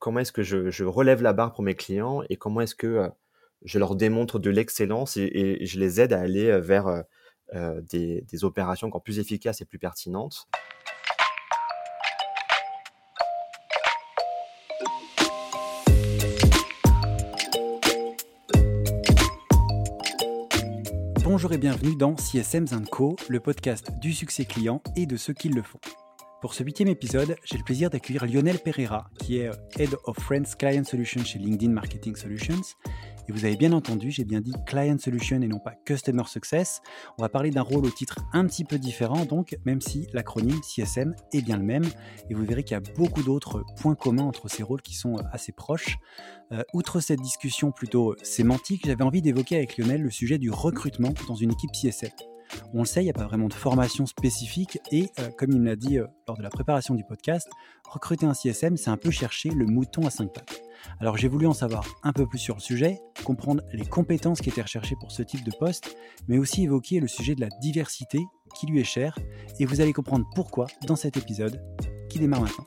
comment est-ce que je, relève la barre pour mes clients et comment est-ce que je leur démontre de l'excellence et, je les aide à aller vers des, des opérations encore plus efficaces et plus pertinentes. Bonjour et bienvenue dans CSM Co, le podcast du succès client et de ceux qui le font. Pour ce huitième épisode, j'ai le plaisir d'accueillir Lionel Pereira, qui est Head of Friends Client Solutions chez LinkedIn Marketing Solutions et vous avez bien entendu, j'ai bien dit Client Solution et non pas Customer Success. On va parler d'un rôle au titre un petit peu différent, donc même si l'acronyme CSM est bien le même. Et vous verrez qu'il y a beaucoup d'autres points communs entre ces rôles qui sont euh, assez proches. Euh, outre cette discussion plutôt sémantique, j'avais envie d'évoquer avec Lionel le sujet du recrutement dans une équipe CSM. On le sait, il n'y a pas vraiment de formation spécifique et euh, comme il me l'a dit lors de la préparation du podcast, recruter un CSM, c'est un peu chercher le mouton à cinq pattes. Alors j'ai voulu en savoir un peu plus sur le sujet, comprendre les compétences qui étaient recherchées pour ce type de poste, mais aussi évoquer le sujet de la diversité qui lui est cher, et vous allez comprendre pourquoi dans cet épisode qui démarre maintenant.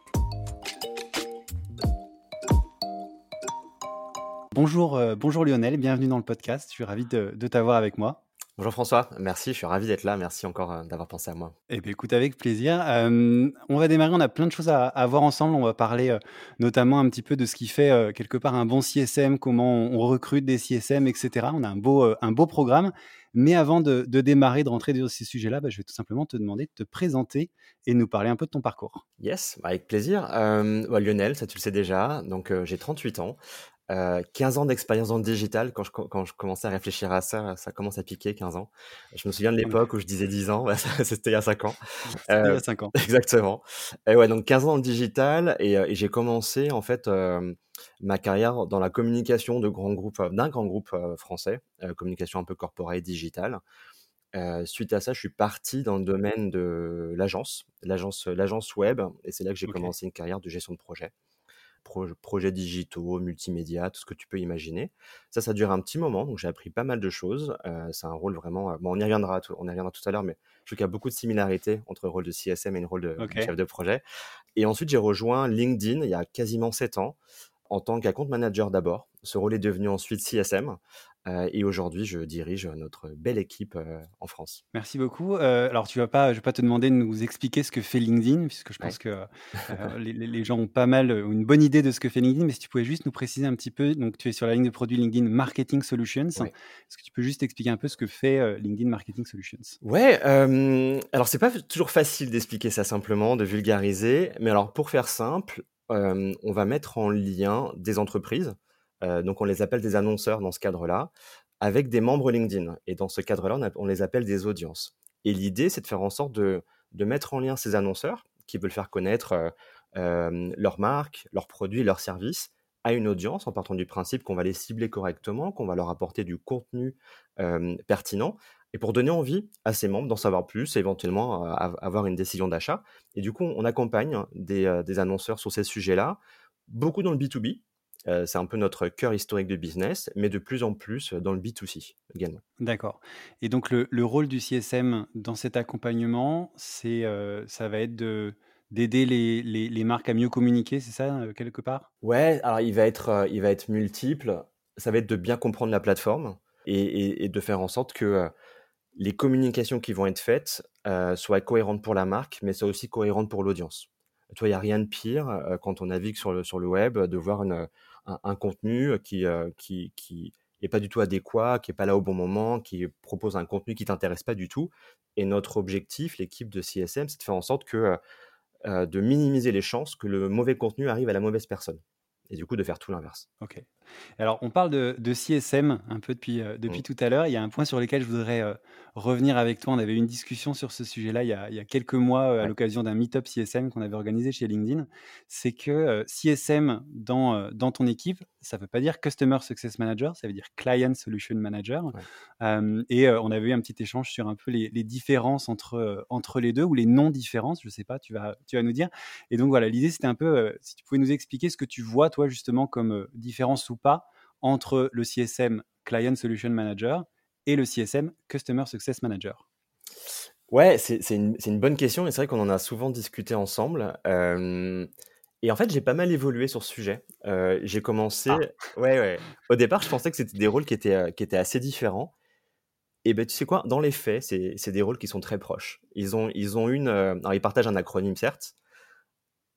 Bonjour, euh, bonjour Lionel, bienvenue dans le podcast, je suis ravi de t'avoir avec moi. Bonjour François, merci, je suis ravi d'être là. Merci encore euh, d'avoir pensé à moi. Eh bien, écoute, avec plaisir. on va démarrer, on a plein de choses à, voir ensemble. On va parler euh, notamment un petit peu de ce qui fait euh, quelque part un bon CSM, comment on, recrute des CSM, etc. On a un beau, un beau programme. Mais avant de, démarrer, de rentrer dans ces sujets-là, bah, je vais tout simplement te demander de te présenter et nous parler un peu de ton parcours. Yes, bah, avec plaisir. Bah, Lionel, ça tu le sais déjà, donc j'ai 38 ans. 15 ans d'expérience dans le digital, quand je, quand je commençais à réfléchir à ça, ça commence à piquer 15 ans. Je me souviens de l'époque où je disais 10 ans, c'était il y a 5 ans. C'était il y a 5 ans. Exactement. Et ouais, donc 15 ans dans le digital et, et j'ai commencé en fait ma carrière dans la communication de grands groupes, d'un grand groupe français, communication un peu corporate, digitale. suite à ça, je suis parti dans le domaine de l'agence, l'agence, l'agence web, et c'est là que j'ai commencé une carrière de gestion de projet projets digitaux, multimédia, tout ce que tu peux imaginer. Ça, ça dure un petit moment, donc j'ai appris pas mal de choses. Euh, c'est un rôle vraiment. Euh, bon, on y reviendra, on y reviendra tout à l'heure, mais je trouve qu'il y a beaucoup de similarités entre le rôle de CSM et le rôle de, chef de projet. Et ensuite, j'ai rejoint LinkedIn il y a quasiment sept ans en tant qu'account manager d'abord. Ce rôle est devenu ensuite CSM. Euh, et aujourd'hui, je dirige notre belle équipe euh, en France. Merci beaucoup. Euh, alors, tu vas pas, je vais pas te demander de nous expliquer ce que fait LinkedIn, puisque je pense que les, gens ont pas mal, une bonne idée de ce que fait LinkedIn. Mais si tu pouvais juste nous préciser un petit peu, donc tu es sur la ligne de produit LinkedIn Marketing Solutions. Est-ce que tu peux juste expliquer un peu ce que fait LinkedIn Marketing Solutions? Ouais. alors, c'est pas toujours facile d'expliquer ça simplement, de vulgariser. Mais alors, pour faire simple, on va mettre en lien des entreprises donc on les appelle des annonceurs dans ce cadre-là, avec des membres LinkedIn. Et dans ce cadre-là, on, les appelle des audiences. Et l'idée, c'est de faire en sorte de, mettre en lien ces annonceurs qui veulent faire connaître euh, euh, leur marque, leurs produits, leurs services à une audience en partant du principe qu'on va les cibler correctement, qu'on va leur apporter du contenu pertinent et pour donner envie à ces membres d'en savoir plus éventuellement avoir une décision d'achat. Et du coup, on accompagne des, des annonceurs sur ces sujets-là, beaucoup dans le B2B, euh, c'est un peu notre cœur historique de business, mais de plus en plus dans le B2C également. D'accord. Et donc le, rôle du CSM dans cet accompagnement, c'est, euh, ça va être de, d'aider les, les, marques à mieux communiquer, c'est ça, quelque part? Ouais, alors il va, être, il va être multiple. Ça va être de bien comprendre la plateforme et, et, de faire en sorte que les communications qui vont être faites soient cohérentes pour la marque, mais soient aussi cohérentes pour l'audience. Toi, il n'y a rien de pire quand on navigue sur le, sur le web de voir une, un, contenu qui, qui, qui est pas du tout adéquat, qui est pas là au bon moment, qui propose un contenu qui t'intéresse pas du tout. Et notre objectif, l'équipe de CSM, c'est de faire en sorte que de minimiser les chances que le mauvais contenu arrive à la mauvaise personne et du coup de faire tout l'inverse. Ok. Alors on parle de, de CSM un peu depuis, depuis mmh. tout à l'heure. Il y a un point sur lequel je voudrais revenir avec toi. On avait eu une discussion sur ce sujet-là il, il, y a quelques mois à l'occasion d'un meet-up CSM qu'on avait organisé chez LinkedIn. C'est que CSM dans, dans ton équipe, ça ne veut pas dire Customer Success Manager, ça veut dire Client Solution Manager. et on avait eu un petit échange sur un peu les, les différences entre, entre les deux ou les non-différences, je ne sais pas, tu vas, tu vas nous dire. Et donc voilà, l'idée c'était un peu, si tu pouvais nous expliquer ce que tu vois toi justement comme différence ou pas entre le CSM Client Solution Manager et le CSM Customer Success Manager? Ouais, c'est une, une, bonne question et c'est vrai qu'on en a souvent discuté ensemble. Euh, Et en fait, j'ai pas mal évolué sur ce sujet. Euh, j'ai commencé. Ah. Ouais, ouais. Au départ, je pensais que c'était des rôles qui étaient, euh, qui étaient assez différents. Et ben, tu sais quoi, dans les faits, c'est des rôles qui sont très proches. Ils ont, ils ont une. euh, alors, ils partagent un acronyme, certes.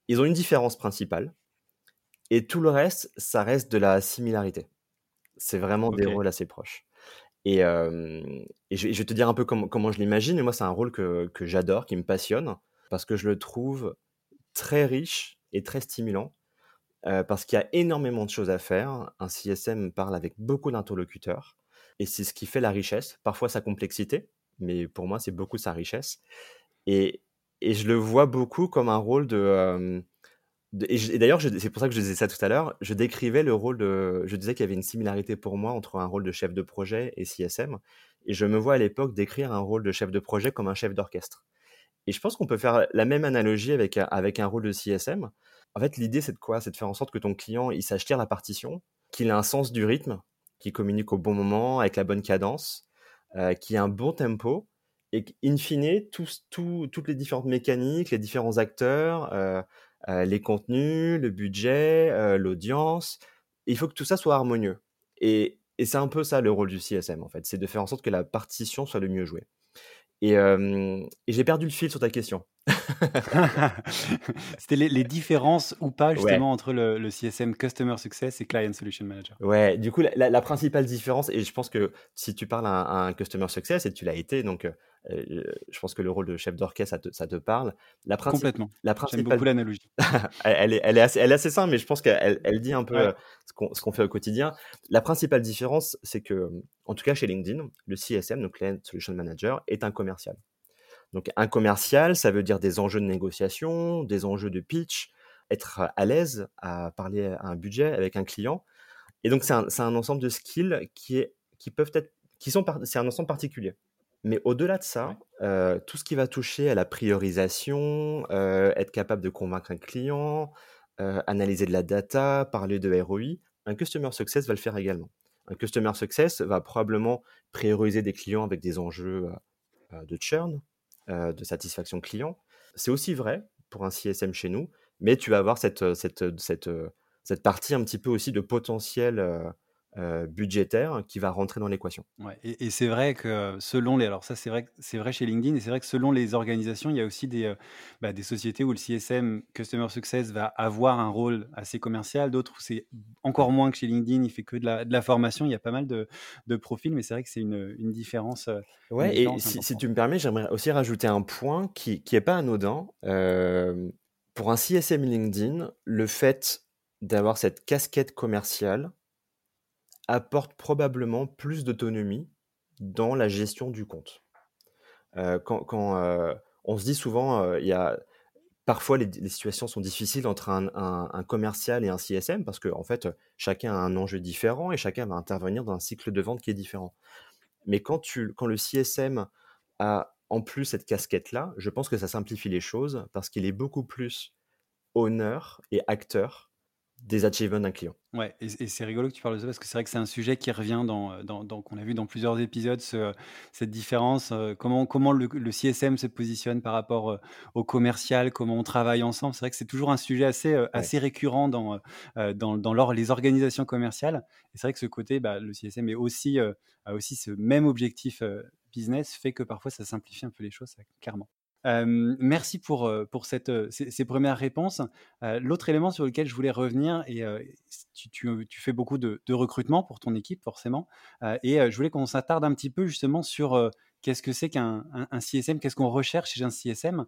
Ils ont une différence principale. Et tout le reste, ça reste de la similarité. C'est vraiment des rôles assez proches. Et, euh, et je, je vais te dire un peu comment, comment je l'imagine. Et moi, c'est un rôle que, que j'adore, qui me passionne, parce que je le trouve très riche et très stimulant, euh, parce qu'il y a énormément de choses à faire. Un CSM parle avec beaucoup d'interlocuteurs, et c'est ce qui fait la richesse, parfois sa complexité, mais pour moi, c'est beaucoup sa richesse. Et, et je le vois beaucoup comme un rôle de... euh, de- et d'ailleurs, c'est pour ça que je disais ça tout à l'heure, je décrivais le rôle de... Je disais qu'il y avait une similarité pour moi entre un rôle de chef de projet et CSM, et je me vois à l'époque décrire un rôle de chef de projet comme un chef d'orchestre. Et je pense qu'on peut faire la même analogie avec, avec un rôle de CSM. En fait, l'idée, c'est de quoi? C'est de faire en sorte que ton client, il sache lire la partition, qu'il ait un sens du rythme, qu'il communique au bon moment, avec la bonne cadence, euh, qu'il ait un bon tempo, et qu'in fine, toutes les différentes mécaniques, les différents acteurs, euh, les contenus, le budget, euh, l'audience, il faut que tout ça soit harmonieux. Et, et c'est un peu ça le rôle du CSM, en fait, c'est de faire en sorte que la partition soit le mieux jouée. Et, euh, et j'ai perdu le fil sur ta question. C'était les, les différences ou pas Ouais. justement entre le, le CSM Customer Success et Client Solution Manager? Ouais, du coup, la, la- la principale différence, et je pense que si tu parles à un, à un customer success, et tu l'as été, donc euh, euh, je pense que le rôle de chef d'orchestre, ça te, ça te parle. La, princi- Complètement. la J'aime principale beaucoup l'analogie. elle, est, elle, est assez, elle est assez simple, mais je pense qu'elle elle dit un peu Ouais. euh, ce qu'on ce qu'on fait au quotidien. La principale différence, c'est que, en tout cas chez LinkedIn, le CSM, donc Client Solution Manager, est un commercial. Donc un commercial, ça veut dire des enjeux de négociation, des enjeux de pitch, être à l'aise à parler à un budget avec un client. Et donc c'est un, ensemble de skills qui, est, qui peuvent être, qui sont, c'est un ensemble particulier. Mais au-delà de ça, euh, tout ce qui va toucher à la priorisation, euh, être capable de convaincre un client, euh, analyser de la data, parler de ROI, un Customer Success va le faire également. Un Customer Success va probablement prioriser des clients avec des enjeux de churn, euh, de satisfaction client. C'est aussi vrai pour un CSM chez nous, mais tu vas avoir cette, cette, cette, cette partie un petit peu aussi de potentiel euh, euh, budgétaire qui va rentrer dans l'équation. Ouais, et, et c'est vrai que selon les, alors ça c'est vrai, c'est vrai chez LinkedIn, et c'est vrai que selon les organisations, il y a aussi des, euh, bah, des sociétés où le CSM, Customer Success, va avoir un rôle assez commercial, d'autres où c'est encore moins que chez LinkedIn, il fait que de la, de la formation, il y a pas mal de, de profils, mais c'est vrai que c'est une, une différence. euh, une Ouais, et si, tu me permets, j'aimerais aussi rajouter un point qui qui est pas anodin. Euh, pour un CSM LinkedIn, le fait d'avoir cette casquette commerciale apporte probablement plus d'autonomie dans la gestion du compte. Euh, quand euh, on se dit souvent, euh, il y a parfois les, situations sont difficiles entre un, commercial et un CSM parce que en fait, chacun a un enjeu différent et chacun va intervenir dans un cycle de vente qui est différent. Mais quand, tu, quand le CSM a en plus cette casquette-là, je pense que ça simplifie les choses parce qu'il est beaucoup plus honneur et acteur des achievements d'un client. Ouais, et, et c'est rigolo que tu parles de ça parce que c'est vrai que c'est un sujet qui revient dans, euh, dans, dans- qu'on a vu dans plusieurs épisodes, ce- cette différence, euh, comment, comment le, le CSM se positionne par rapport euh, au commercial, comment on travaille ensemble. C'est vrai que c'est toujours un sujet assez, euh, assez récurrent dans, euh, euh, dans, dans leur- les organisations commerciales. Et c'est vrai que ce côté, bah, le CSM est aussi, euh, a aussi ce même objectif euh, business, fait que parfois ça simplifie un peu les choses, ça, clairement. Merci pour, pour cette, ces, premières réponses. L'autre élément sur lequel je voulais revenir, et tu, tu- fais beaucoup de, recrutement pour ton équipe, forcément, et je voulais qu'on s'attarde un petit peu justement sur qu'est-ce que c'est qu'un un- un CSM, qu'est-ce qu'on recherche chez un CSM.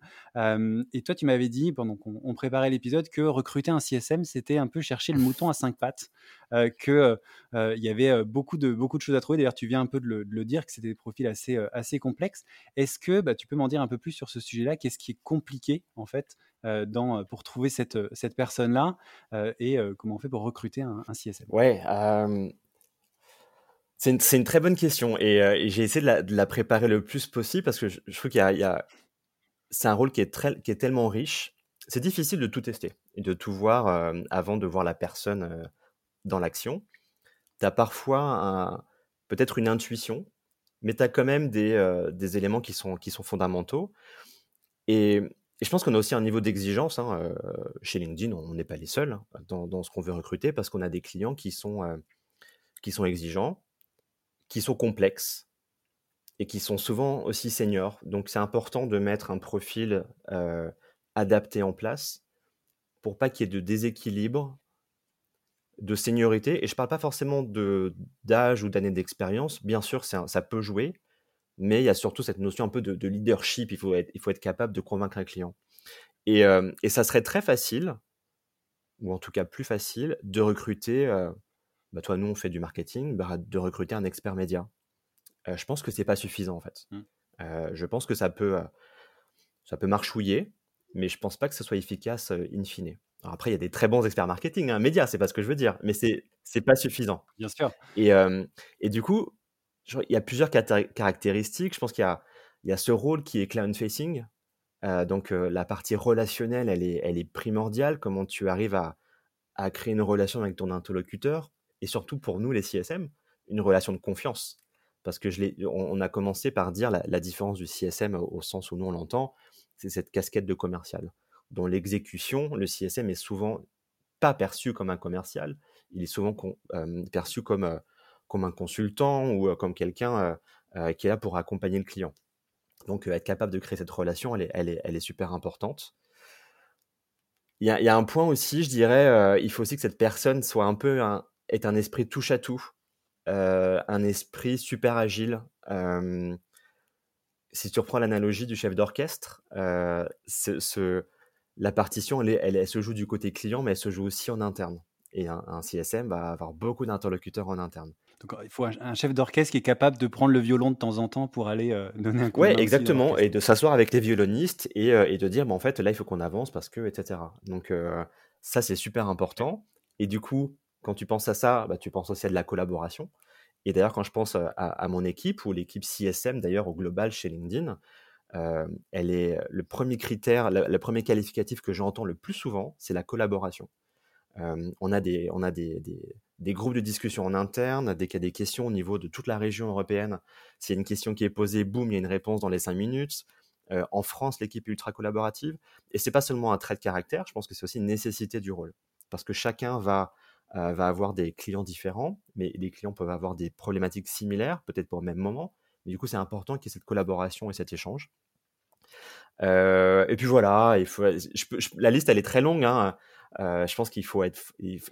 Et toi, tu m'avais dit, pendant qu'on on préparait l'épisode, que recruter un CSM, c'était un peu chercher le mouton à cinq pattes, euh, que euh, y avait beaucoup de, beaucoup de choses à trouver. D'ailleurs, tu viens un peu de le, dire, que c'était des profils assez, assez complexes. Est-ce que bah, tu peux m'en dire un peu plus sur ce sujet-là? Qu'est-ce qui est compliqué, en fait, pour trouver cette, cette personne-là et comment on fait pour recruter un, un CSM Ouais, c'est une, une très bonne question et, euh, j'ai essayé de la, de la préparer le plus possible parce que je, je trouve qu'il y a, a- c'est un rôle qui est, très, qui est tellement riche. C'est difficile de tout tester et de tout voir euh, avant de voir la personne euh, dans l'action. Tu as parfois un- peut-être une intuition, mais tu as quand même des, euh, des éléments qui sont, qui sont fondamentaux. Et je pense qu'on a aussi un niveau d'exigence. Hein, euh, chez LinkedIn, on n'est pas les seuls hein, dans, ce qu'on veut recruter parce qu'on a des clients qui sont, euh, qui sont exigeants, qui sont complexes et qui sont souvent aussi seniors. Donc c'est important de mettre un profil euh, adapté en place pour pas qu'il y ait de déséquilibre de seniorité. Et je ne parle pas forcément d'âge ou d'années d'expérience. Bien sûr, ça peut jouer, mais il y a surtout cette notion un peu de, leadership. Il faut, être, capable de convaincre un client. Et, euh, et, ça serait très facile, ou en tout cas plus facile, de recruter. Euh, bah toi, nous, on fait du marketing, bah, de recruter un expert média. Euh, je pense que c'est pas suffisant en fait. Mmh. je pense que ça peut, ça peut marchouiller, mais je pense pas que ce soit efficace in fine. Alors après, il y a des très bons experts marketing, hein, médias, c'est pas ce que je veux dire, mais c'est c'est pas suffisant. Bien sûr. Et, et du coup, il y a plusieurs caractéristiques. Je pense qu'il y a, il y a ce rôle qui est client-facing. Euh, donc euh, la partie relationnelle, elle est, elle est primordiale. Comment tu arrives à, à, créer une relation avec ton interlocuteur? Et surtout pour nous les CSM, une relation de confiance. Parce que je on, on a commencé par dire la, différence du CSM au, sens où nous on l'entend, c'est cette casquette de commercial. Dans l'exécution, le CSM est souvent pas perçu comme un commercial, il est souvent euh, perçu comme comme un consultant ou comme quelqu'un qui est là pour accompagner le client. Donc être capable de créer cette relation, elle est, elle est, elle est super importante. Il y, a, il y, a, un point aussi, je dirais, il faut aussi que cette personne soit un peu un, est un esprit touche à tout, un esprit super agile. si tu reprends l'analogie du chef d'orchestre, ce, la partition, elle, elle, elle, se joue du côté client, mais elle se joue aussi en interne. Et un, un CSM va avoir beaucoup d'interlocuteurs en interne. Donc, il faut un, chef d'orchestre qui est capable de prendre le violon de temps en temps pour aller euh, donner un coup de main. exactement. Et de s'asseoir avec les violonistes et, euh, et de dire, bah, en fait, là, il faut qu'on avance parce que, etc. Donc, euh, ça, c'est super important. Et du coup, quand tu penses à ça, bah, tu penses aussi à de la collaboration. Et d'ailleurs, quand je pense à, mon équipe ou l'équipe CSM, d'ailleurs, au global chez LinkedIn, elle est le premier critère, le premier qualificatif que j'entends le plus souvent, c'est la collaboration. on a des, on a des, des groupes de discussion en interne, dès qu'il y a des questions au niveau de toute la région européenne. S'il y a une question qui est posée, boum, il y a une réponse dans les cinq minutes. Euh, en France, l'équipe est ultra collaborative. Et c'est pas seulement un trait de caractère, je pense que c'est aussi une nécessité du rôle. Parce que chacun va, euh, va avoir des clients différents, mais les clients peuvent avoir des problématiques similaires, peut-être pour le même moment. Mais du coup, c'est important qu'il y ait cette collaboration et cet échange. Euh, et puis voilà, il faut, la liste, elle est très longue. Hein. Euh, je pense qu'il faut être,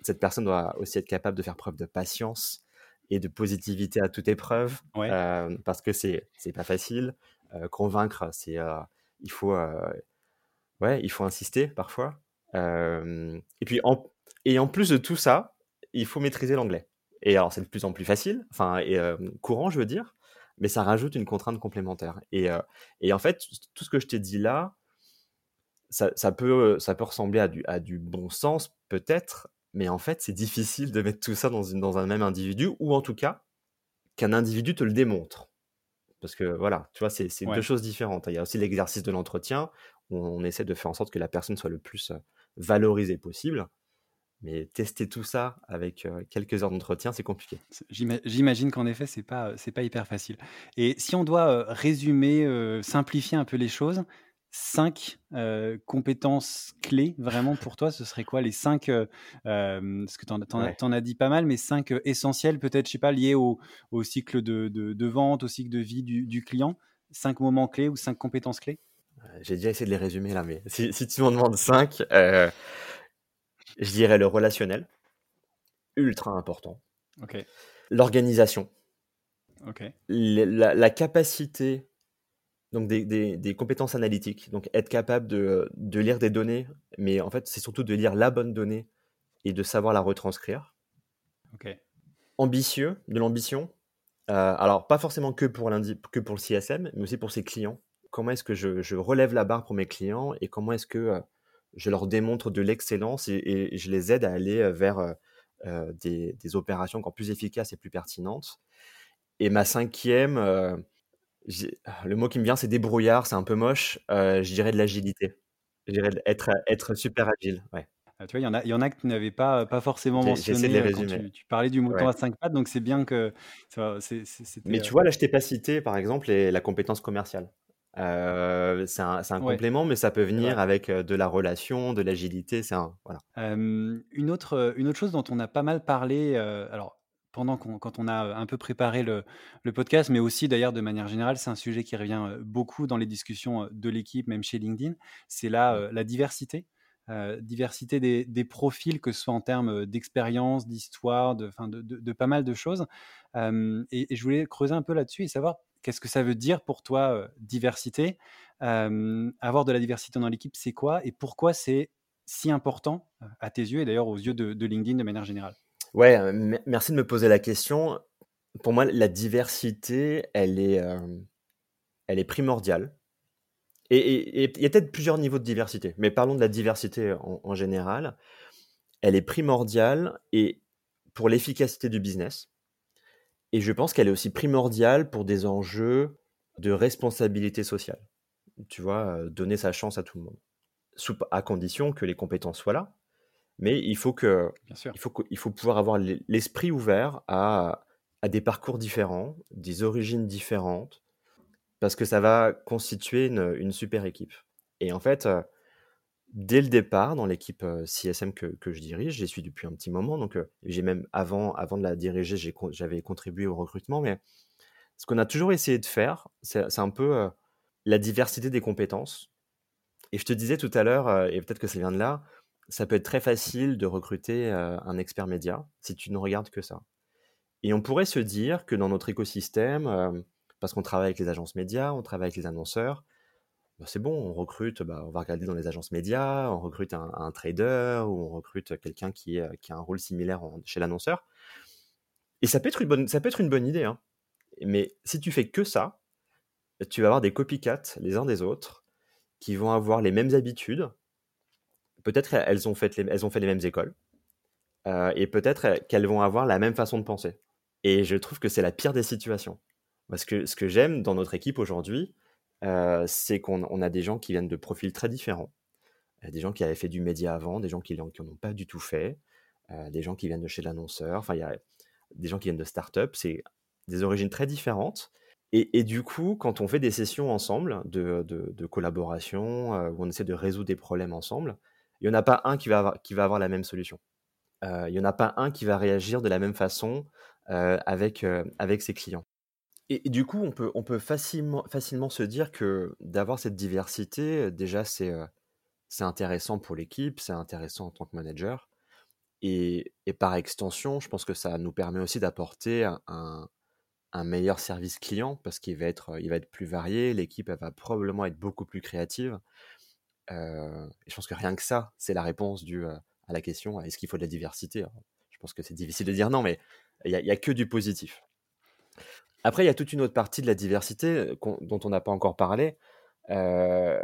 cette personne doit aussi être capable de faire preuve de patience et de positivité à toute épreuve, euh, parce que c'est c'est pas facile. Euh, convaincre, c'est il faut ouais, il faut insister parfois. et puis en, et en plus de tout ça, il faut maîtriser l'anglais. Et alors c'est de plus en plus facile, enfin et, courant, je veux dire, mais ça rajoute une contrainte complémentaire. Et, et en fait, tout ce que je t'ai dit là, ça, peut, ça peut ressembler à du, à du bon sens, peut-être, mais en fait, c'est difficile de mettre tout ça dans, une, dans un même individu, ou en tout cas, qu'un individu te le démontre. Parce que voilà, tu vois, c'est deux choses différentes. Il y a aussi l'exercice de l'entretien, où on essaie de faire en sorte que la personne soit le plus valorisée possible. Mais tester tout ça avec quelques heures d'entretien, c'est compliqué. J'imagine qu'en effet, c'est pas c'est pas hyper facile. Et si on doit résumer, simplifier un peu les choses, cinq compétences clés vraiment pour toi Ce serait quoi les cinq Parce que tu en, as dit pas mal, mais cinq essentiels peut-être, je sais pas, liés au, cycle de, vente, au cycle de vie du, client. Cinq moments clés ou cinq compétences clés? J'ai déjà essayé de les résumer là, mais si, tu m'en demandes cinq, je dirais le relationnel, ultra important. L'organisation. La, la, capacité donc des, compétences analytiques, donc être capable de, lire des données, mais en fait c'est surtout de lire la bonne donnée et de savoir la retranscrire. Ambitieux, de l'ambition. Euh, alors pas forcément que pour, que pour le CSM, mais aussi pour ses clients. Comment est-ce que je, relève la barre pour mes clients et comment est-ce que euh, je leur démontre de l'excellence et, je les aide à aller euh, vers des, des, opérations encore plus efficaces et plus pertinentes. Et ma cinquième le mot qui me vient, c'est débrouillard, c'est un peu moche. Euh, je dirais de l'agilité. Je dirais être, être super agile. Ouais. Ah, tu vois, il y en a, y en a que tu n'avais pas, pas forcément mentionné euh, quand tu, parlais du mouton à cinq pattes, donc c'est bien que. Mais tu vois, là, je t'ai pas cité, par exemple, la compétence commerciale. C'est un, un complément, mais ça peut venir avec de la relation, de l'agilité. C'est un voilà. une autre une autre chose dont on a pas mal parlé. alors pendant quand on a un peu préparé le, le podcast, mais aussi d'ailleurs de manière générale, c'est un sujet qui revient beaucoup dans les discussions de l'équipe, même chez LinkedIn. C'est la, la diversité. Euh, diversité des, des, profils, que ce soit en termes d'expérience, d'histoire, de, de, de, de, pas mal de choses. Euh, et, et, je voulais creuser un peu là-dessus et savoir qu'est-ce que ça veut dire pour toi, diversité? avoir de la diversité dans l'équipe, c'est quoi et pourquoi c'est si important à tes yeux et d'ailleurs aux yeux de, LinkedIn de manière générale? Ouais, merci de me poser la question. Pour moi, la diversité, elle est, elle est primordiale et il y a peut-être plusieurs niveaux de diversité, mais parlons de la diversité en, général. Elle est primordiale et pour l'efficacité du business. Et je pense qu'elle est aussi primordiale pour des enjeux de responsabilité sociale. Tu vois, euh, donner sa chance à tout le monde. à condition que les compétences soient là. Mais il faut, que, Bien sûr. Il, faut, il faut pouvoir avoir l'esprit ouvert à, à des parcours différents, des origines différentes, parce que ça va constituer une, super équipe. Et en fait, euh, dès le départ, dans l'équipe CSM que, je dirige, j'y suis depuis un petit moment, donc j'ai même avant, avant de la diriger, j'avais contribué au recrutement, mais ce qu'on a toujours essayé de faire, c'est un peu la diversité des compétences. Et je te disais tout à l'heure, et peut-être que ça vient de là, ça peut être très facile de recruter un expert média si tu ne regardes que ça. Et on pourrait se dire que dans notre écosystème, parce qu'on travaille avec les agences médias, on travaille avec les annonceurs. Bah, c'est bon, on recrute, bah, on va regarder dans les agences médias, on recrute un, trader ou on recrute quelqu'un qui, a un rôle similaire chez l'annonceur. Et ça peut être une bonne, ça peut être une bonne idée. Hein. Mais si tu fais que ça, tu vas avoir des copycats les uns des autres qui vont avoir les mêmes habitudes. Peut-être elles ont fait les, elles ont fait les mêmes écoles. Euh, et peut-être qu'elles vont avoir la même façon de penser. Et je trouve que c'est la pire des situations. Parce que ce que j'aime dans notre équipe aujourd'hui, c'est qu'on a des gens qui viennent de profils très différents. Euh, des gens qui avaient fait du média avant, des gens qui n'en ont pas du tout fait, euh, des gens qui viennent de chez l'annonceur, enfin, il y a des gens qui viennent de start-up. C'est des origines très différentes. Et, du coup, quand on fait des sessions ensemble de, de, collaboration, où on essaie de résoudre des problèmes ensemble, il n'y en a pas un qui va avoir, qui va avoir la même solution. il n'y en a pas un qui va réagir de la même façon avec, avec ses clients. Et, du coup, on peut, facilement, se dire que d'avoir cette diversité, déjà, c'est c'est intéressant pour l'équipe, c'est intéressant en tant que manager. Et, par extension, je pense que ça nous permet aussi d'apporter un, meilleur service client parce qu'il va être, il va être plus varié, l'équipe va probablement être beaucoup plus créative. Euh, et je pense que rien que ça, c'est la réponse du, à la question est-ce qu'il faut de la diversité? Je pense que c'est difficile de dire non, mais il n'y a, que du positif. Après, il y a toute une autre partie de la diversité euh, dont on n'a pas encore parlé euh,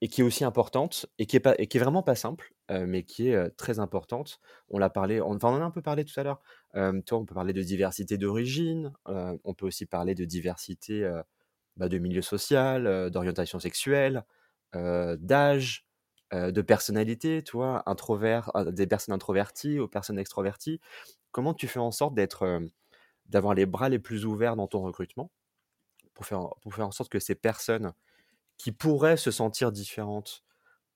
et qui est aussi importante et qui est, vraiment pas simple, euh, mais qui est très importante. On l'a parlé, on en a un peu parlé tout à l'heure. toi, on peut parler de diversité d'origine, on peut aussi parler de diversité bah, de milieu social, d'orientation sexuelle, d'âge, de personnalité, toi, introvert, des personnes introverties aux personnes extroverties. Comment tu fais en sorte d'être d'avoir les bras les plus ouverts dans ton recrutement pour faire, pour faire en sorte que ces personnes qui pourraient se sentir différentes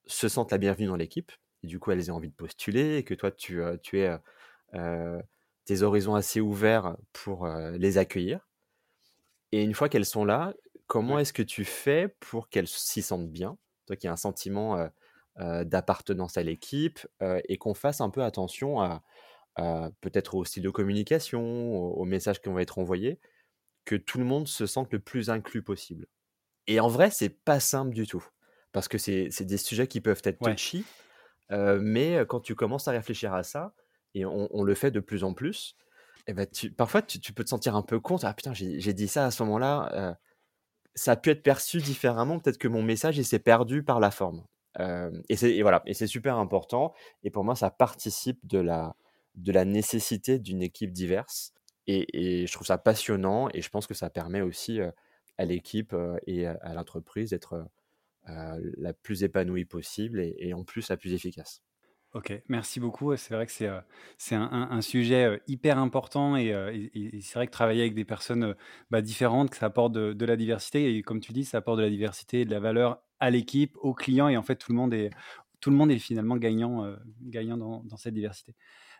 se sentent la bienvenue dans l'équipe et du coup elles aient envie de postuler et que toi tu, euh, tu aies euh, tes horizons assez ouverts pour euh, les accueillir. Et une fois qu'elles sont là, comment est-ce que tu fais pour qu'elles s'y sentent bien? Toi qui as un sentiment d'appartenance à l'équipe et qu'on fasse un peu attention à, peut-être au style de communication, aux, messages qui vont être envoyés, que tout le monde se sente le plus inclus possible. Et en vrai, c'est pas simple du tout, parce que c'est des sujets qui peuvent être touchy, mais quand tu commences à réfléchir à ça, et on, le fait de plus en plus, et eh ben tu, parfois tu, peux te sentir un peu compte, ah putain, j'ai dit ça à ce moment-là, ça a pu être perçu différemment, peut-être que mon message il s'est perdu par la forme. et, et voilà, et c'est super important, et pour moi ça participe de la, de la nécessité d'une équipe diverse. Et, je trouve ça passionnant et je pense que ça permet aussi à l'équipe et à l'entreprise d'être la plus épanouie possible et, en plus la plus efficace. Ok, merci beaucoup. C'est vrai que c'est un, sujet hyper important et, et- et- et c'est vrai que travailler avec des personnes bah, différentes, que ça apporte de, la diversité et comme tu dis, ça apporte de la diversité et de la valeur à l'équipe, aux clients et en fait tout le monde est tout le monde est finalement gagnant gagnant dans cette diversité.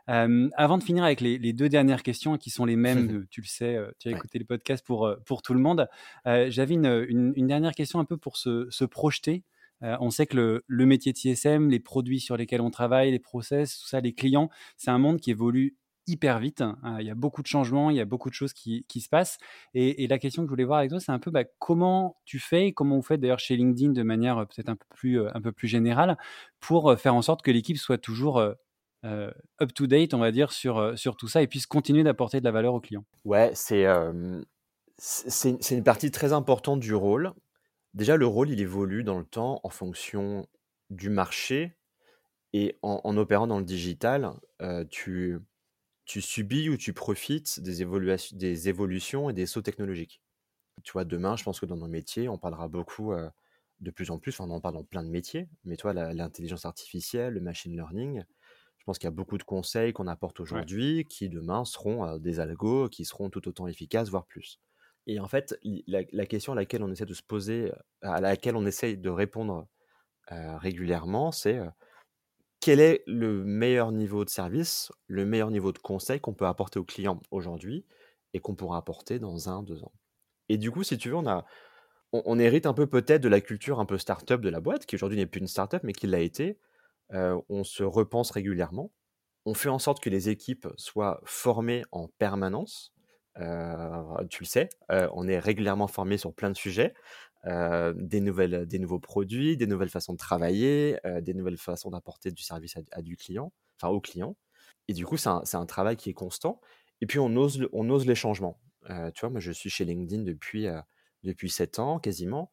Euh, avant de finir avec les, les deux dernières questions qui sont les mêmes, tu le sais, euh, tu as Ouais. écouté le podcast pour euh, pour tout le monde. euh, j'avais une, une- une dernière question un peu pour se, se projeter. Euh, on sait que le, le métier de CSM, les produits sur lesquels on travaille, les process, tout ça, les clients, c'est un monde qui évolue hyper vite. hein. Il y a beaucoup de changements, il y a beaucoup de choses qui, qui se passent. Et, et la question que je voulais voir avec toi, c'est un peu bah, comment tu fais, comment vous faites d'ailleurs chez LinkedIn de manière peut-être un peu plus, un peu plus générale, pour faire en sorte que l'équipe soit toujours euh, up to date, on va dire, sur, euh, sur tout ça et puisse continuer d'apporter de la valeur aux clients. Ouais, c'est euh, c'est une partie très importante du rôle. Déjà, le rôle, il évolue dans le temps en fonction du marché et en, opérant dans le digital, tu, tu subis ou tu profites des évoluations, des évolutions et des sauts technologiques. Tu vois, demain, je pense que dans nos métiers, on parlera beaucoup de plus en plus, on en parle dans plein de métiers, mais toi, l'intelligence artificielle, le machine learning, pense qu'il y a beaucoup de conseils qu'on apporte aujourd'hui qui demain seront euh, des algos qui seront tout autant efficaces, voire plus. Et en fait, la, la question à laquelle on essaie de se poser, à laquelle on essaie de répondre euh, régulièrement, c'est euh, quel est le meilleur niveau de service, le meilleur niveau de conseil qu'on peut apporter aux clients aujourd'hui et qu'on pourra apporter dans un, deux ans? Et du coup, si tu veux, on, a, on, on hérite un peu peut-être de la culture un peu start-up de la boîte, qui aujourd'hui n'est plus une start-up, mais qui l'a été. On se repense régulièrement. On fait en sorte que les équipes soient formées en permanence. Tu le sais, on est régulièrement formé sur plein de sujets, des, nouvelles, des nouveaux produits, des nouvelles façons de travailler, des nouvelles façons d'apporter du service à, du client, enfin au client. Et du coup, c'est un, travail qui est constant. Et puis, on ose, on ose les changements. Tu vois, moi, je suis chez LinkedIn depuis, depuis 7 ans, quasiment.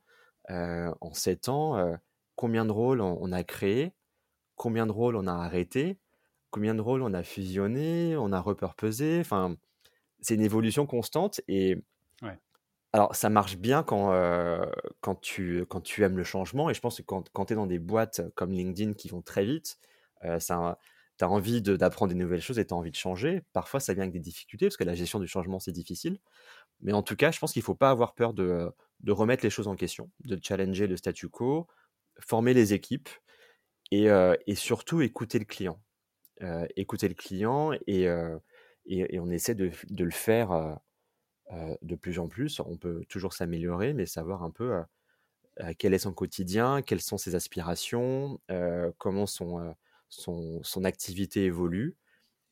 En 7 ans, combien de rôles on, a créé Combien de rôles on a arrêté Combien de rôles on a fusionné On a repurposé Enfin, c'est une évolution constante. Et Ouais. alors, ça marche bien quand, euh, quand, tu, quand tu aimes le changement. Et je pense que quand, quand tu es dans des boîtes comme LinkedIn qui vont très vite, euh, ça, tu as envie de- d'apprendre des nouvelles choses et tu as envie de changer. Parfois, ça vient avec des difficultés parce que la gestion du changement, c'est difficile. Mais en tout cas, je pense qu'il ne faut pas avoir peur de, de remettre les choses en question, de challenger le statu quo, former les équipes et, surtout écouter le client. Écouter le client et, et, on essaie de, de le faire de plus en plus. On peut toujours s'améliorer, mais savoir un peu quel est son quotidien, quelles sont ses aspirations, comment son, son, son activité évolue.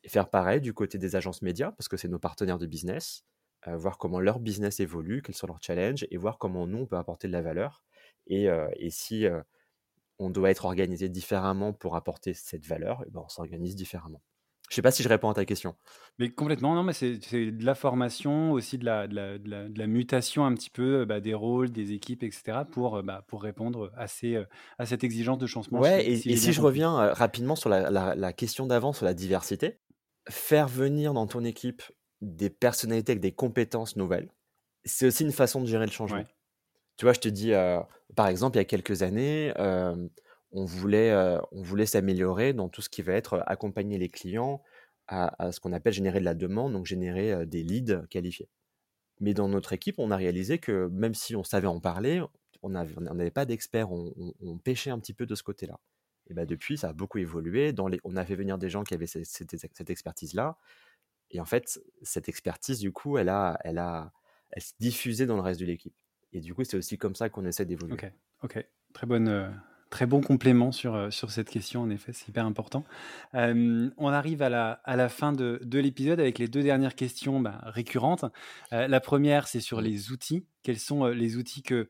Et faire pareil du côté des agences médias, parce que c'est nos partenaires de business, voir comment leur business évolue, quels sont leurs challenges, et voir comment nous, on peut apporter de la valeur. Et, et si on doit être organisé différemment pour apporter cette valeur, eh ben, on s'organise différemment. Je sais pas si je réponds à ta question. Mais complètement, non, mais c'est de la formation, aussi de la, de la, de la- de la mutation un petit peu bah, des rôles, des équipes, etc. pour, euh, bah, pour répondre à, ces, euh, à cette exigence de changement. Ouais, si, et, si et je reviens euh, rapidement sur la, question d'avant, sur la diversité, faire venir dans ton équipe des personnalités avec des compétences nouvelles, c'est aussi une façon de gérer le changement. Ouais. Tu vois, je te dis, euh, par exemple, il y a quelques années, on voulait, s'améliorer dans tout ce qui va être accompagner les clients à, ce qu'on appelle générer de la demande, donc générer des leads qualifiés. Mais dans notre équipe, on a réalisé que même si on savait en parler, on n'avait pas d'experts, on, pêchait un petit peu de ce côté-là. Et bah depuis, ça a beaucoup évolué. On a fait venir des gens qui avaient cette, expertise-là. Et en fait, cette expertise, du coup, elle a, elle elle s'est diffusée dans le reste de l'équipe. Et du coup, c'est aussi comme ça qu'on essaie d'évoluer. Ok, ok. Très, bonne, euh, très bon complément sur, euh, sur cette question, en effet, c'est hyper important. Euh, on arrive à la, à la fin de, de l'épisode avec les deux dernières questions bah, récurrentes. Euh, la première, c'est sur les outils. Quels sont les outils que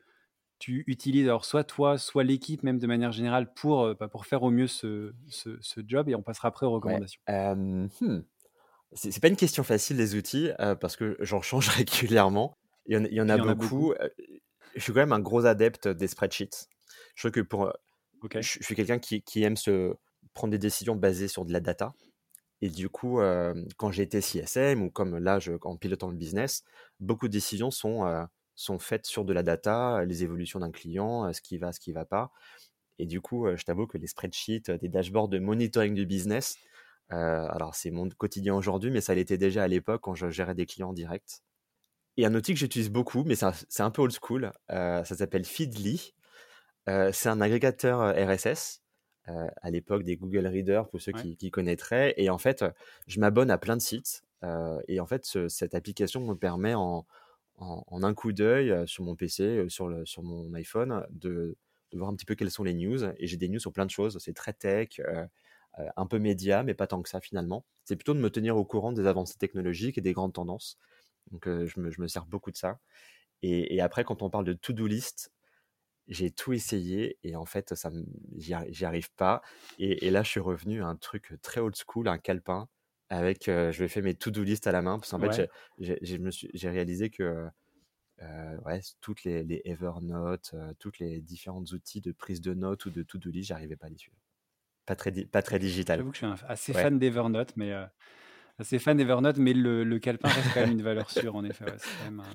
tu utilises, alors soit toi, soit l'équipe, même de manière générale, pour, bah, pour faire au mieux ce, ce, ce job Et on passera après aux Ouais. recommandations. Euh, hmm. C'est pas une question facile, les outils, parce que j'en change régulièrement. Il y en, il y en Puis a il y en a beaucoup. Euh, Je suis quand même un gros adepte des spreadsheets. Je trouve que pour, Ok. je, je suis quelqu'un qui, qui aime se prendre des décisions basées sur de la data. Et du coup, euh, quand j'ai été CSM ou comme là, je, en pilotant le business, beaucoup de décisions sont, euh, sont faites sur de la data, les évolutions d'un client, euh, ce qui va, ce qui va pas. Et du coup, je t'avoue que les spreadsheets, des dashboards de monitoring du business, alors c'est mon quotidien aujourd'hui, mais ça l'était déjà à l'époque quand je gérais des clients directs. Et un outil que j'utilise beaucoup, mais c'est un, peu old school, ça s'appelle Feedly. c'est un agrégateur RSS à l'époque des Google Reader pour ceux qui, connaîtraient. Et en fait, je m'abonne à plein de sites. et en fait, cette application me permet en, en, un coup d'œil sur mon PC, sur, le, sur mon iPhone, de, de, voir un petit peu quelles sont les news. Et j'ai des news sur plein de choses. C'est très tech, un peu média, mais pas tant que ça finalement. C'est plutôt de me tenir au courant des avancées technologiques et des grandes tendances. Donc je me, je, me, sers beaucoup de ça. Et, et après, quand on parle de to-do list, j'ai tout essayé et en fait, ça j'y arrive pas. Et, et, là, je suis revenu à un truc très old school, un calepin avec, je vais faire mes to-do list à la main parce qu'en fait, j'ai réalisé que ouais, toutes les, les Evernote, toutes les différents outils de prise de notes ou de to-do list, j'arrivais pas à les suivre. Pas très, pas très digital. J'avoue que je suis assez fan d'Evernote, mais assez fan d'Evernote, mais le, le, calepin reste quand même une valeur sûre, en effet.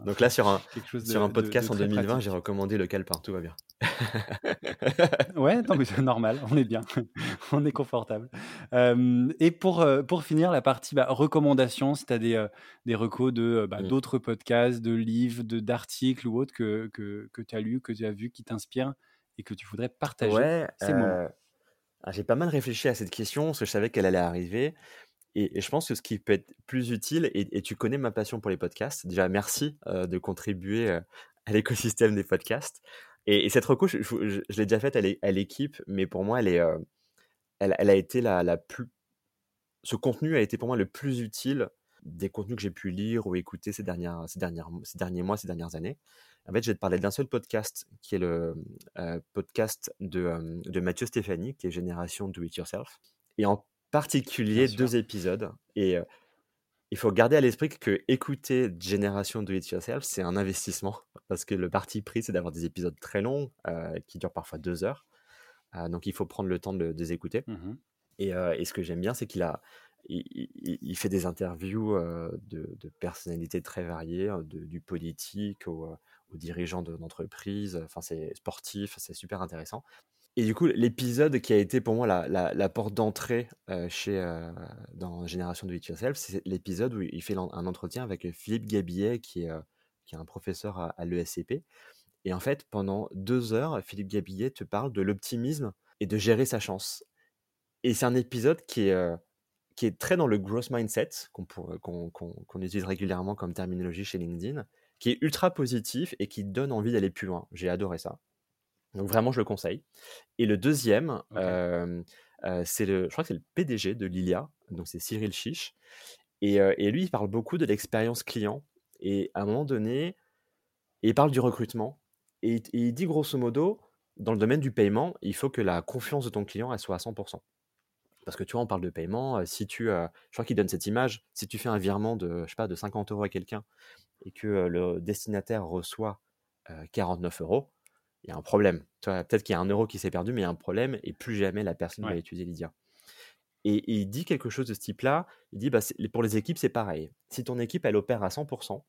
Donc là, sur un, sur un podcast en 2020, j'ai recommandé le calepin, tout va bien. ouais, non, mais c'est normal, on est bien, on est confortable. Euh, et pour, euh, pour finir, la partie bah, recommandations, si tu as des, euh, des recos de, bah, mmh. d'autres podcasts, de livres, de, d'articles ou autres que, que, que tu as lu, que tu as vu, qui t'inspirent et que tu voudrais partager, ouais, c'est bon. Ah, j'ai pas mal réfléchi à cette question parce que je savais qu'elle allait arriver. Et, je pense que ce qui peut être plus utile, et, tu connais ma passion pour les podcasts, déjà merci de contribuer à l'écosystème des podcasts. Et, cette reco, je, l'ai déjà faite à l'équipe, mais pour moi, elle, est, elle, elle, a été la, la, plus. Ce contenu a été pour moi le plus utile des contenus que j'ai pu lire ou écouter ces, dernières, ces, dernières, ces derniers mois, ces dernières années. En fait, je vais te parler d'un seul podcast, qui est le podcast de, de Mathieu Stéphanie, qui est Génération Do It Yourself. Et en particulier deux épisodes. Et il faut garder à l'esprit que écouter Génération Do It Yourself, c'est un investissement. Parce que le parti pris, c'est d'avoir des épisodes très longs, qui durent parfois deux heures. donc il faut prendre le temps de, les écouter. Mmh et, et, ce que j'aime bien, c'est qu'il a. Il, fait des interviews de, personnalités très variées, du politique aux, dirigeants d'entreprise, enfin c'est sportif, c'est super intéressant. Et du coup, l'épisode qui a été pour moi la, porte d'entrée euh, chez euh, dans Génération de It Yourself, c'est l'épisode où il fait un entretien avec Philippe Gabillet, qui est, euh, qui est un professeur à, l'ESCP. Et en fait, pendant deux heures, Philippe Gabillet te parle de l'optimisme et de gérer sa chance. Et c'est un épisode qui est, qui est très dans le growth mindset, qu'on utilise régulièrement comme terminologie chez LinkedIn, qui est ultra positif et qui donne envie d'aller plus loin. J'ai adoré ça. Donc vraiment, je le conseille. Et le deuxième, c'est le, je crois que c'est le PDG de Lilia, donc c'est Cyril Chiche. Et, et, lui, il parle beaucoup de l'expérience client. Et à un moment donné, il parle du recrutement. Et, il dit grosso modo, dans le domaine du paiement, il faut que la confiance de ton client elle soit à 100%. Parce que tu vois, on parle de paiement. Si tu, je crois qu'il donne cette image. Si tu fais un virement de, je sais pas, de 50 euros à quelqu'un et que le destinataire reçoit 49 euros, il y a un problème. Peut-être qu'il y a un euro qui s'est perdu, mais il y a un problème et plus jamais la personne va utiliser Lydia. Et, il dit quelque chose de ce type-là. Il dit bah, pour les équipes, c'est pareil. Si ton équipe, elle opère à 100%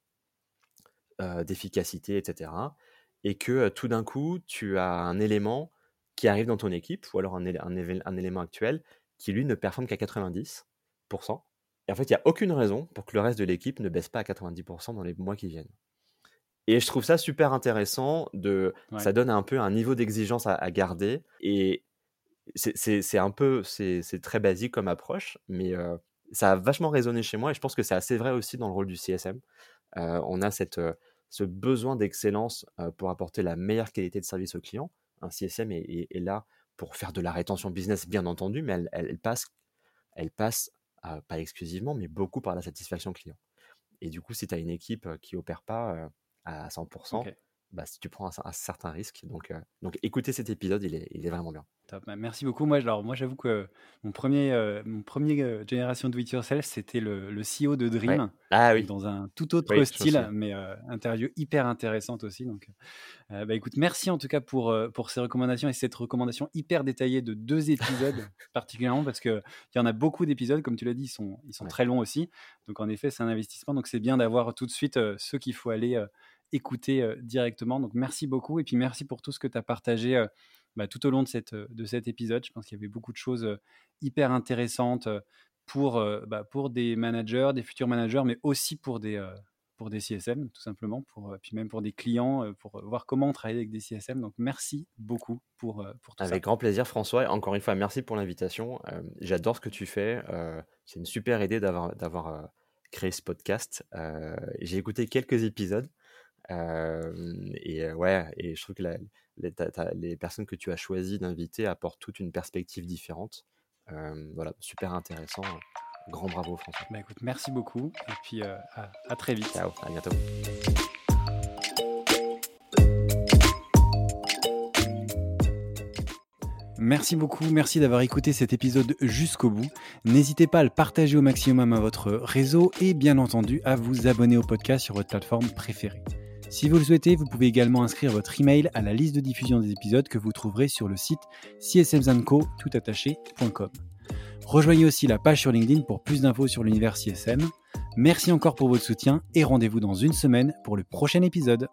euh, d'efficacité, etc., et que euh, tout d'un coup, tu as un élément qui arrive dans ton équipe, ou alors un, un, élément actuel, qui lui ne performe qu'à 90%, et en fait, il n'y a aucune raison pour que le reste de l'équipe ne baisse pas à 90% dans les mois qui viennent. Et je trouve ça super intéressant. De, Ça donne un peu un niveau d'exigence à, garder. Et c'est un peu, c'est très basique comme approche, mais ça a vachement résonné chez moi. Et je pense que c'est assez vrai aussi dans le rôle du CSM. on a cette, ce besoin d'excellence pour apporter la meilleure qualité de service au client. Un CSM est, là pour faire de la rétention business, bien entendu, mais elle, passe, elle passe pas exclusivement, mais beaucoup par la satisfaction client. Et du coup, si tu as une équipe qui opère pas, à 100%, bah, si tu prends un, certain risque. Donc, euh, donc écoutez cet épisode, il est, il est vraiment bien. Bah, merci beaucoup. Moi, alors, moi j'avoue que mon premier, euh, mon premier euh, génération Do It Yourself, c'était le, le, CEO de Dream. Ah, oui. Dans un tout autre style, mais interview hyper intéressante aussi. Donc, bah, écoute, merci en tout cas pour, pour ces recommandations et cette recommandation hyper détaillée de deux épisodes, particulièrement parce qu'il y en a beaucoup d'épisodes, comme tu l'as dit, ils sont, ils sont très longs aussi. Donc, en effet, c'est un investissement. Donc, c'est bien d'avoir tout de suite ceux qu'il faut aller écouter directement. Donc merci beaucoup et puis merci pour tout ce que tu as partagé bah, tout au long de, cette, de cet épisode. Je pense qu'il y avait beaucoup de choses hyper intéressantes pour, bah, pour des managers, des futurs managers, mais aussi pour des, pour des CSM, tout simplement, pour, puis même pour des clients, pour voir comment travailler avec des CSM. Donc, merci beaucoup pour, pour tout ça. Avec grand plaisir, François. encore une fois, merci pour l'invitation. J'adore ce que tu fais. C'est une super idée d'avoir créé ce podcast. J'ai écouté quelques épisodes. Et ouais, et je trouve que les, personnes que tu as choisi d'inviter apportent toute une perspective différente. voilà, super intéressant. Grand bravo François. Bah écoute, merci beaucoup et puis à, à très vite. Ciao, à bientôt. Merci beaucoup, merci d'avoir écouté cet épisode jusqu'au bout. N'hésitez pas à le partager au maximum à votre réseau et bien entendu à vous abonner au podcast sur votre plateforme préférée. Si vous le souhaitez, vous pouvez également inscrire votre email à la liste de diffusion des épisodes que vous trouverez sur le site csmzanco.com. Rejoignez aussi la page sur LinkedIn pour plus d'infos sur l'univers CSM. Merci encore pour votre soutien et rendez-vous dans une semaine pour le prochain épisode.